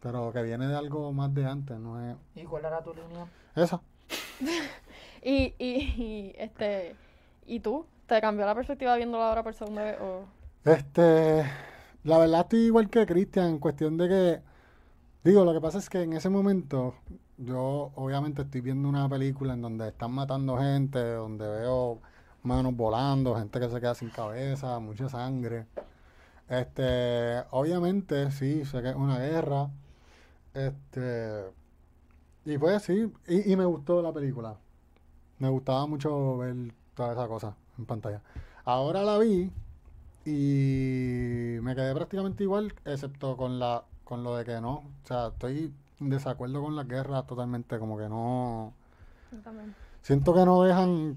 Pero que viene de algo más de antes, no es... y cuál era tu línea Eso. *laughs* Y, y, y, este, ¿y tú? ¿Te cambió la perspectiva viéndolo ahora por segunda vez? O... Este, la verdad estoy igual que Cristian en cuestión de que, digo, lo que pasa es que en ese momento yo obviamente estoy viendo una película en donde están matando gente, donde veo manos volando, gente que se queda sin cabeza, mucha sangre. Este, obviamente sí, sé que es una guerra. Este, y pues sí, y, y me gustó la película. Me gustaba mucho ver toda esa cosa en pantalla. Ahora la vi y me quedé prácticamente igual, excepto con la con lo de que no. O sea, estoy en desacuerdo con las guerras totalmente, como que no. Yo también. Siento que no dejan.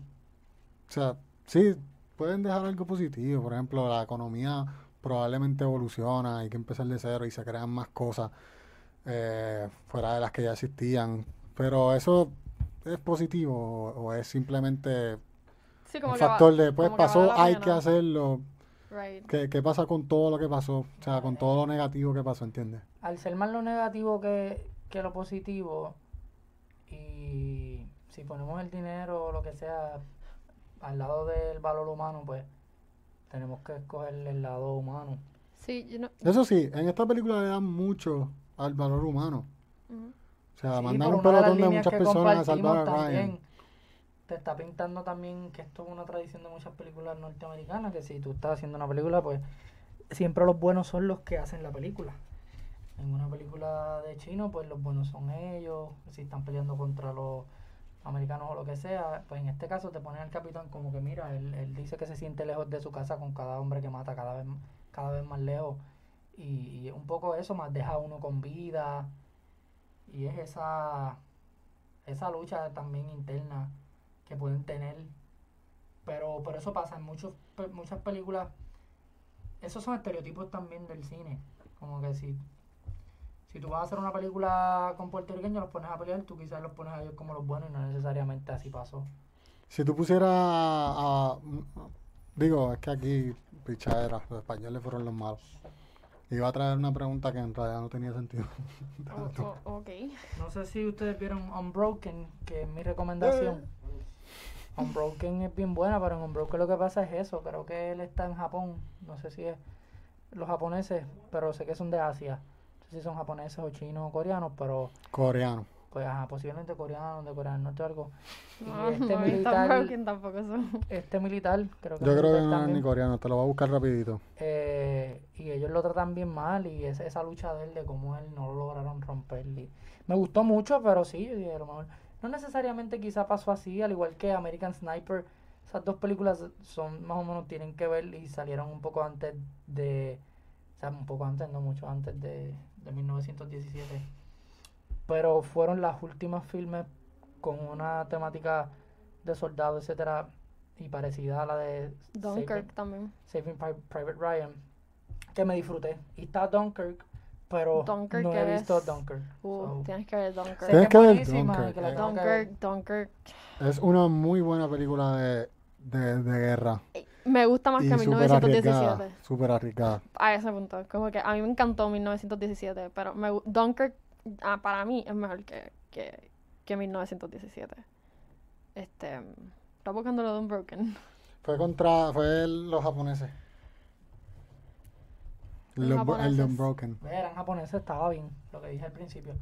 O sea, sí, pueden dejar algo positivo. Por ejemplo, la economía probablemente evoluciona, hay que empezar de cero y se crean más cosas eh, fuera de las que ya existían. Pero eso es positivo o, o es simplemente Sí, como un que va- factor de, pues como que pasó, vale hay pena. que hacerlo. Right. ¿Qué, qué pasa con todo lo que pasó? O sea, con todo lo negativo que pasó, ¿entiendes? al ser más lo negativo que, que lo positivo y si ponemos el dinero o lo que sea al lado del valor humano pues tenemos que escoger el lado humano Sí. Eso sí, en esta película le dan mucho al valor humano. O sea, Sí, mandan por un pelotón de muchas personas a salvar a Ryan. Te está pintando también que esto es una tradición de muchas películas norteamericanas, que si tú estás haciendo una película, pues siempre los buenos son los que hacen la película. En una película de chino, pues los buenos son ellos, si están peleando contra los americanos o lo que sea, pues en este caso te ponen al capitán como que mira, él, él dice que se siente lejos de su casa con cada hombre que mata cada vez, cada vez más lejos. Y, y un poco eso más deja a uno con vida. Y es esa, esa lucha también interna. Pero, eso pasa en muchos, pe- muchas películas. Esos son estereotipos también del cine. Como que si, si tú vas a hacer una película con puertorriqueños, los pones a pelear, tú quizás los pones a ellos como los buenos y no necesariamente así pasó. Si tú pusieras a, digo, es que aquí pichadera, los españoles fueron los malos. Iba a traer una pregunta que en realidad no tenía sentido. O- o- ok. No sé si ustedes vieron Unbroken, que es mi recomendación. Unbroken es bien buena, pero en Unbroken lo que pasa es eso. Creo que él está en Japón. No sé si es los japoneses, pero sé que son de Asia. No sé si son japoneses o chinos o coreanos, pero Coreano. pues ajá, posiblemente coreanos, de Corea del Norte o algo. Y No, este no militar, tampoco este militar, creo que Yo creo que no es ni coreano, te lo voy a buscar rapidito. eh, y ellos lo tratan bien mal y es esa lucha de él de cómo él no lo lograron romper. y me gustó mucho, pero sí, yo dije, a lo mejor no necesariamente quizá pasó así, al igual que American Sniper. Esas dos películas son más o menos tienen que ver y salieron un poco antes de, o sea, un poco antes, no mucho antes de, de 1917. Pero fueron las últimas filmes con una temática de soldado, etcétera, y parecida a la de Dunkirk Saving- también. Saving Pri- Private Ryan, que me disfruté. Y está Dunkirk, pero no he es- visto Dunkirk. Uh, so, tienes que ver Dunkirk. sé Tienes es que ver que la eh. Es una muy buena película de, de, de guerra. Me gusta más Y que súper arriesgada. 1917. Súper arriesgada. A ese punto. Como que a mí me encantó 1917, pero me, Dunkirk ah, para mí es mejor que, que, que 1917. Este. Está buscando lo de Unbroken. Fue contra, fue los japoneses. El de. Unbroken. Ve, eran japoneses, estaba bien, lo que dije al principio.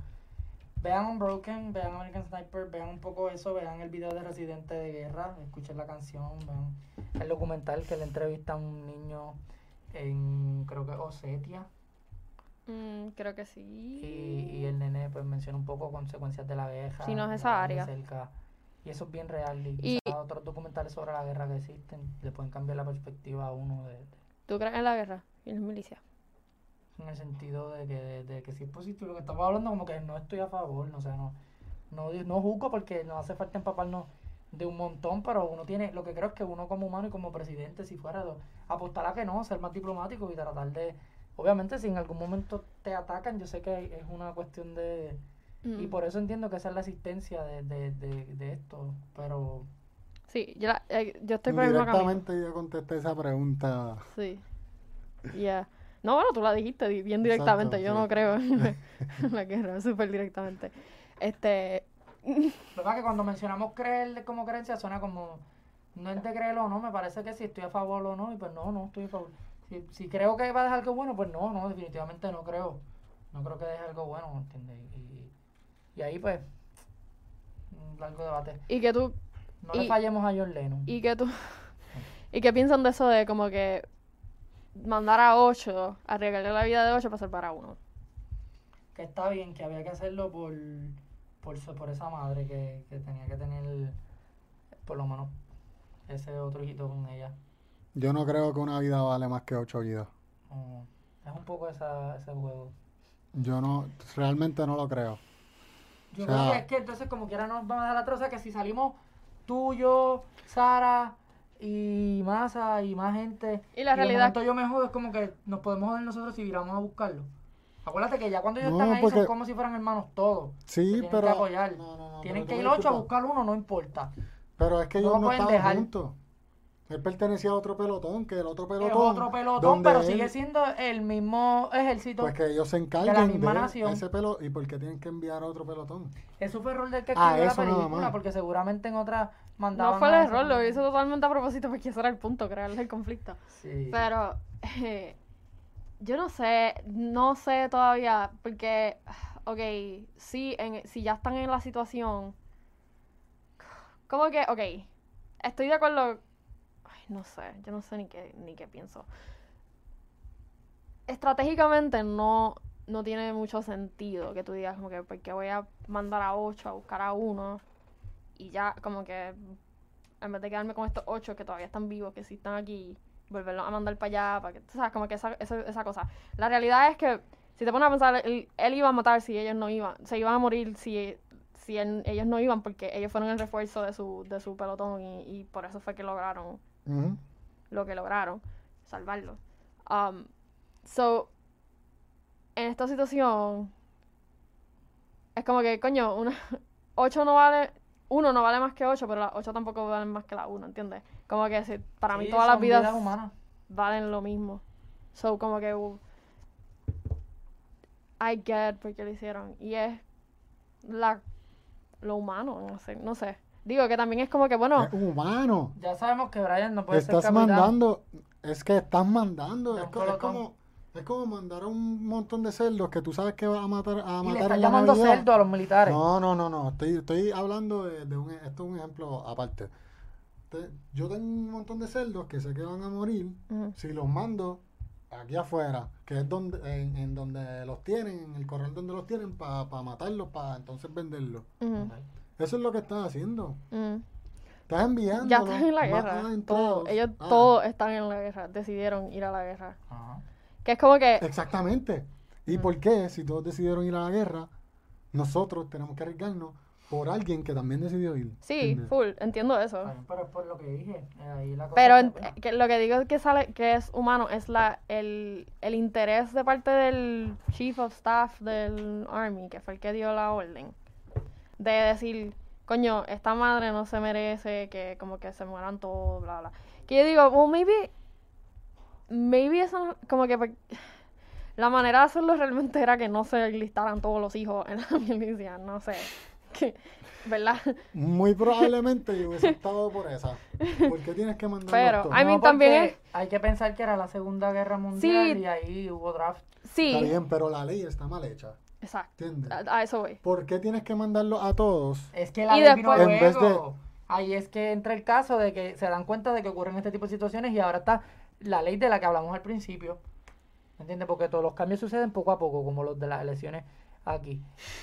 Vean Unbroken, vean American Sniper, vean un poco eso, vean el video de Residente de Guerra, escuchen la canción, vean el documental que le entrevista a un niño en, creo que Osetia, Mm, creo que sí. y, y el nene pues menciona un poco consecuencias de la guerra. Sí, no es esa área. cerca. Y eso es bien real. Y, otros documentales sobre la guerra que existen le pueden cambiar la perspectiva a uno de, de- ¿Tú crees en la guerra y en las milicias? En el sentido de que, de, de que si es positivo, lo que estamos hablando como que no estoy a favor, no, o sea, no, no, no juzgo porque nos hace falta empaparnos de un montón, pero uno tiene, lo que creo es que uno como humano y como presidente, si fuera, apostar a que no, ser más diplomático y tratar de, obviamente si en algún momento te atacan, yo sé que es una cuestión de, y Mm. por eso entiendo que esa es la asistencia de, de, de, de esto, pero Sí, yo, la- eh, yo estoy por el mismo camino. Directamente yo contesté esa pregunta. Sí. Ya. No, bueno, tú la dijiste di- bien Exacto, directamente. Yo sí. no creo en *laughs* *laughs* la, guerra, súper directamente. Este. Lo que pasa es que cuando mencionamos creer como creencia suena como, no es de creerlo o no, me parece que si estoy a favor o no, y pues no, no estoy a favor. Si, si creo que va a dejar algo bueno, pues no, no, definitivamente no creo. No creo que deje algo bueno, ¿entiendes? Y, y ahí pues, un largo debate. Y que tú. No le fallemos a John Lennon. Y que tú. *laughs* ¿Y qué piensan de eso de como que mandar a ocho, arriesgarle la vida de ocho para salvar a uno? que está bien, que había que hacerlo por, por, su- por esa madre que, que tenía que tener, por lo menos, ese otro hijito con ella. Yo no creo que una vida vale más que ocho vidas. Mm, es un poco esa, ese juego. Yo no, realmente no lo creo. Yo O creo que es que entonces como quiera nos van a dar la troza que si salimos tú, yo, Sara y Masa y más gente Y la de realidad- momento yo me jodo es como que nos podemos joder nosotros si viramos a buscarlo. Acuérdate que ya cuando ellos No, están ahí porque- son como si fueran hermanos todos. Sí, tienen pero. que apoyar. no, no, no, Tienen que ir ocho a buscar uno, no importa. Pero es que No ellos lo no, pueden estaban dejar. juntos. Él pertenecía a otro pelotón, que el otro pelotón. Es otro pelotón, donde pero él- sigue siendo el mismo ejército. Pues que ellos se de la de, misma nación. ese pelotón. ¿Y por qué tienen que enviar a otro pelotón? Eso fue error del que Ah, escribió la película, porque seguramente en otras mandaban No fue el error, lo hizo totalmente a propósito porque ese era el punto, crearle el conflicto. Sí. Pero eh, yo no sé, no sé todavía, porque, ok, sí, en, si ya están en la situación, como que, ok, estoy de acuerdo, no sé, yo no sé ni qué, ni qué pienso. Estratégicamente no, no tiene mucho sentido que tú digas como que porque voy a mandar a ocho a buscar a uno y ya como que en vez de quedarme con estos ocho que todavía están vivos, que sí están aquí, volverlos a mandar para allá, para que, tú sabes, como que esa, esa, cosa. La realidad es que si te pones a pensar, él, él iba a matar si ellos no iban, se iban a morir si, si él- ellos no iban porque ellos fueron el refuerzo de su, de su pelotón y, y por eso fue que lograron Lo que lograron, salvarlo. Um, so, en esta situación, es como que, coño, una, *laughs* 8 no vale, uno no vale más que 8, pero las 8 tampoco valen más que la 1, ¿entiendes? Como que si- para mí Sí, todas las vidas humanas. valen lo mismo. So, como que, uh, I get por qué lo hicieron. Y es la, lo humano, no sé, no sé. Digo que también es como que, bueno, Es humano. Ya sabemos que Brian no puede ser Estás capitán. mandando, es que estás mandando, es, co- como, es como mandar a un montón de cerdos que tú sabes que vas a matar, a Y le matar está en la llamando Navidad. cerdo a los militares. No, no, no, no, estoy, estoy hablando de, de un, esto es un ejemplo aparte. Te- yo tengo un montón de cerdos que sé que van a morir si los mando aquí afuera, que es donde, en, en donde los tienen, en el corral donde los tienen, para matarlos, para entonces venderlos. ujú, Eso es lo que estás haciendo. ujú. Estás enviando. Ya están en la guerra. Todo, ellos Ah. todos están en la guerra. Decidieron ir a la guerra. Ajá. Que es como que. Exactamente. ¿Y por qué? Si todos decidieron ir a la guerra, nosotros tenemos que arriesgarnos por alguien que también decidió ir. Sí, ¿entiendes? full, entiendo eso. Pero es por lo que dije. eh, ahí la cosa Pero en- bueno, que lo que digo es que sale, que es humano, es la el, el interés de parte del chief of staff del army, que fue el que dio la orden, de decir, coño, esta madre no se merece que como que se mueran todos, bla, bla. Que yo digo, well, maybe, maybe eso, como que por- la manera de hacerlo realmente era que no se enlistaran todos los hijos en la *laughs* milicia, no sé, que, ¿verdad? Muy probablemente yo hubiese *laughs* estado por esa. ¿Por qué tienes que mandarlos Pero? I mean, no, también porque es- Hay que pensar que era la Segunda Guerra Mundial Sí. y ahí hubo draft. Sí, Está bien, pero la ley está mal hecha. Exacto, ¿Entiendes? a, a eso voy. ¿Por qué tienes que mandarlos a todos? Es que la Y ley vino después- En vez de- luego. Ahí es que entra el caso de que se dan cuenta de que ocurren este tipo de situaciones y ahora está la ley de la que hablamos al principio. ¿Entiendes? Porque todos los cambios suceden poco a poco, como los de las elecciones aquí.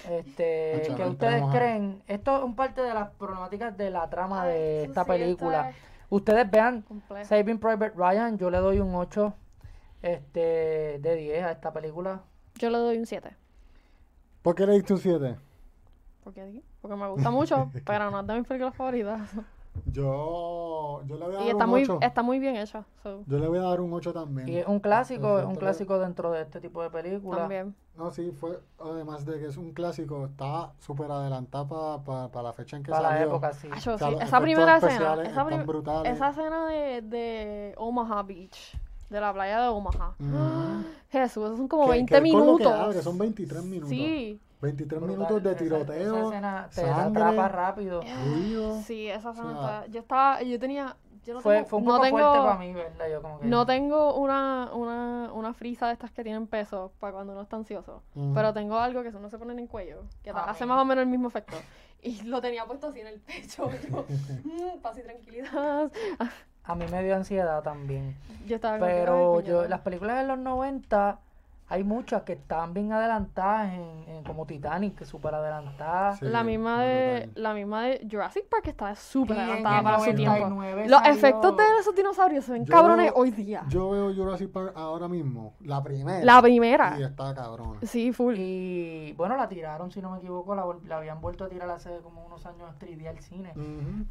Este, que ustedes creen, esto es un parte de las problemáticas de la trama Ay, de esta sí, película. es Ustedes vean complejo. Saving Private Ryan, yo le doy un 8 este, de 10 a esta película. Yo le doy un 7. ¿Por qué le diste un 7? Porque, porque me gusta mucho, pero no es de mis películas favoritas. Yo, yo le voy a Y dar está un muy, 8. está muy bien hecha. so, Yo le voy a dar un 8 también. Y es un clásico, un clásico dentro de este tipo de películas. también. No, sí, fue, además de que es un clásico, está súper adelantada para la fecha en que Para la salió. época, sí. Acho, O sea, sí, los esa efectos primera escena, especiales esa, están prim- brutales. esa escena de, de Omaha Beach, de la playa de Omaha. Ujú. Jesús, esos son como Que- 20 que es con lo que minutos. abre, son 23 minutos. Sí, 23 Brutal. minutos de Esa- tiroteo, Esa, escena te sangre, atrapa rápido. ruido. sí, esa escena O sea, está- Yo estaba, yo tenía, yo no Fue, tengo, fue un no poco tengo, fuerte para mí, ¿verdad? Yo como que... No tengo una, una, una frisa de estas que tienen peso para cuando uno está ansioso. Ujú. Pero tengo algo que uno se pone en el cuello, que Ah, hace mira. más o menos el mismo efecto. *laughs* Y lo tenía puesto así en el pecho. *laughs* Yo, mm, paz y tranquilidad. A mí me dio ansiedad también. Yo estaba Pero "Ay, yo, puñeta". las películas de los 90, hay muchas que están bien adelantadas, en, en- como Titanic, que es súper adelantada. Sí, la misma de brutal. la misma de Jurassic Park está súper adelantada el para su tiempo. 99 Los salió- efectos de esos dinosaurios se ven Yo cabrones veo- hoy día. Yo veo Jurassic Park ahora mismo, la primera. La primera. Y está cabrona. Sí, full. Y bueno, la tiraron, si no me equivoco, la, la habían vuelto a tirar hace como unos años 3D al cine.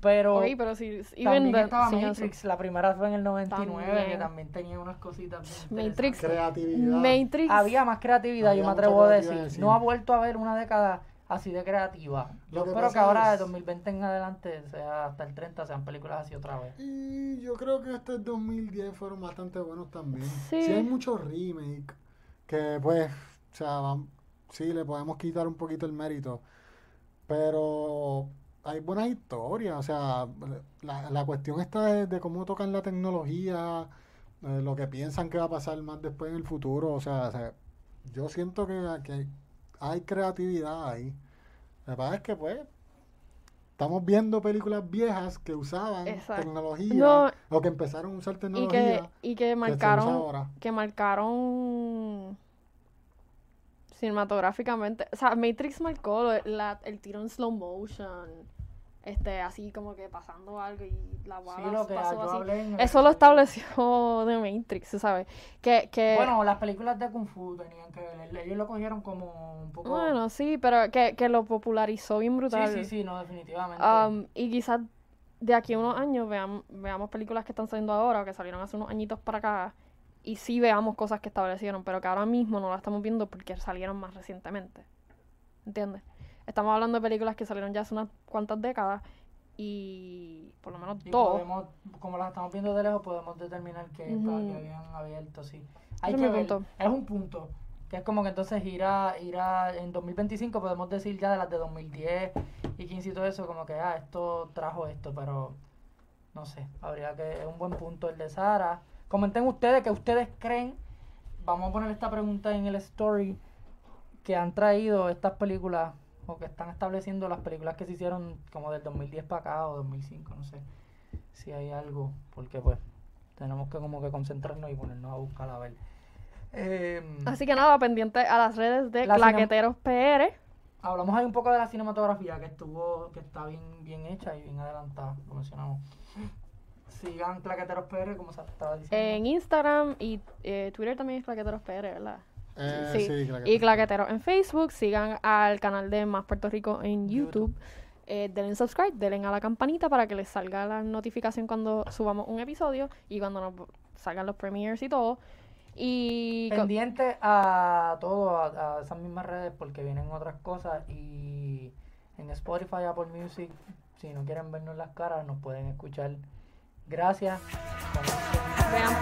Pero Ok, pero sí, even también the- estaba sí, eso. Matrix, la primera fue en el 99, que También. también tenía unas cositas bien Matrix. Creatividad. Matrix. Había más creatividad, Había yo me atrevo a decir. No ha vuelto a haber una década así de creativa. Yo que espero que ahora de es- 2020 en adelante, sea hasta el 30, sean películas así otra vez. Y yo creo que este 2010 fueron bastante buenos también. Sí. Sí, hay muchos remake que pues, o sea, vam- sí le podemos quitar un poquito el mérito, pero hay buenas historias, o sea, la, la cuestión está de, de cómo tocan la tecnología, eh, lo que piensan que va a pasar más después en el futuro, o sea, o sea, yo siento que, que hay creatividad ahí. Lo que pasa es que pues estamos viendo películas viejas que usaban Exacto. tecnología No, o que empezaron a usar y tecnología que, y que marcaron ahora. que marcaron cinematográficamente. O sea, Matrix marcó la- el tiro en slow motion. Este, así como que pasando algo y la Sí, bala lo que pasó así. hablé Eso lo estableció The Matrix, ¿tú ¿sabes? Que, que Bueno, las películas de Kung Fu tenían que ver. Ellos lo cogieron como un poco. bueno, sí, pero que, que lo popularizó bien brutal. sí, sí, sí, no, definitivamente. Um, y quizás de aquí a unos años veamos, veamos películas que están saliendo ahora o que salieron hace unos añitos para acá y sí veamos cosas que establecieron, pero que ahora mismo no las estamos viendo porque salieron más recientemente. ¿Entiendes? Estamos hablando de películas que salieron ya hace unas cuantas décadas y por lo menos y dos. podemos, como las estamos viendo de lejos, podemos determinar que, que habían abierto, sí. Hay que es ver. punto. Es un punto. Que es como que entonces irá, irá en 2025 podemos decir ya de las de 2010 y 15 y todo eso, como que, ah, esto trajo esto, pero no sé, habría que, es un buen punto el de Sara. Comenten ustedes que ustedes creen, vamos a poner esta pregunta en el story, que han traído estas películas o que están estableciendo las películas que se hicieron como del 2010 para acá o 2005, no sé si hay algo, porque pues tenemos que como que concentrarnos y ponernos a buscar a ver. Em, Así que nada, pendiente a las redes de La Claqueteros PR. Hablamos ahí un poco de la cinematografía que estuvo, que está bien, bien hecha y bien adelantada, lo mencionamos. Sigan Claqueteros PR, como se estaba diciendo. En Instagram y eh, Twitter también es Claqueteros PR, ¿verdad? Eh, Sí, sí, claro que y. Claqueteros en Facebook, sigan al canal de Más Puerto Rico en YouTube. YouTube. Eh, denle subscribe, denle a la campanita para que les salga la notificación cuando subamos un episodio y cuando nos salgan los premiers y todo. Y Pendiente a todo, a, a esas mismas redes, porque vienen otras cosas y en Spotify, Apple Music, si no quieren vernos las caras, nos pueden escuchar. Gracias. vean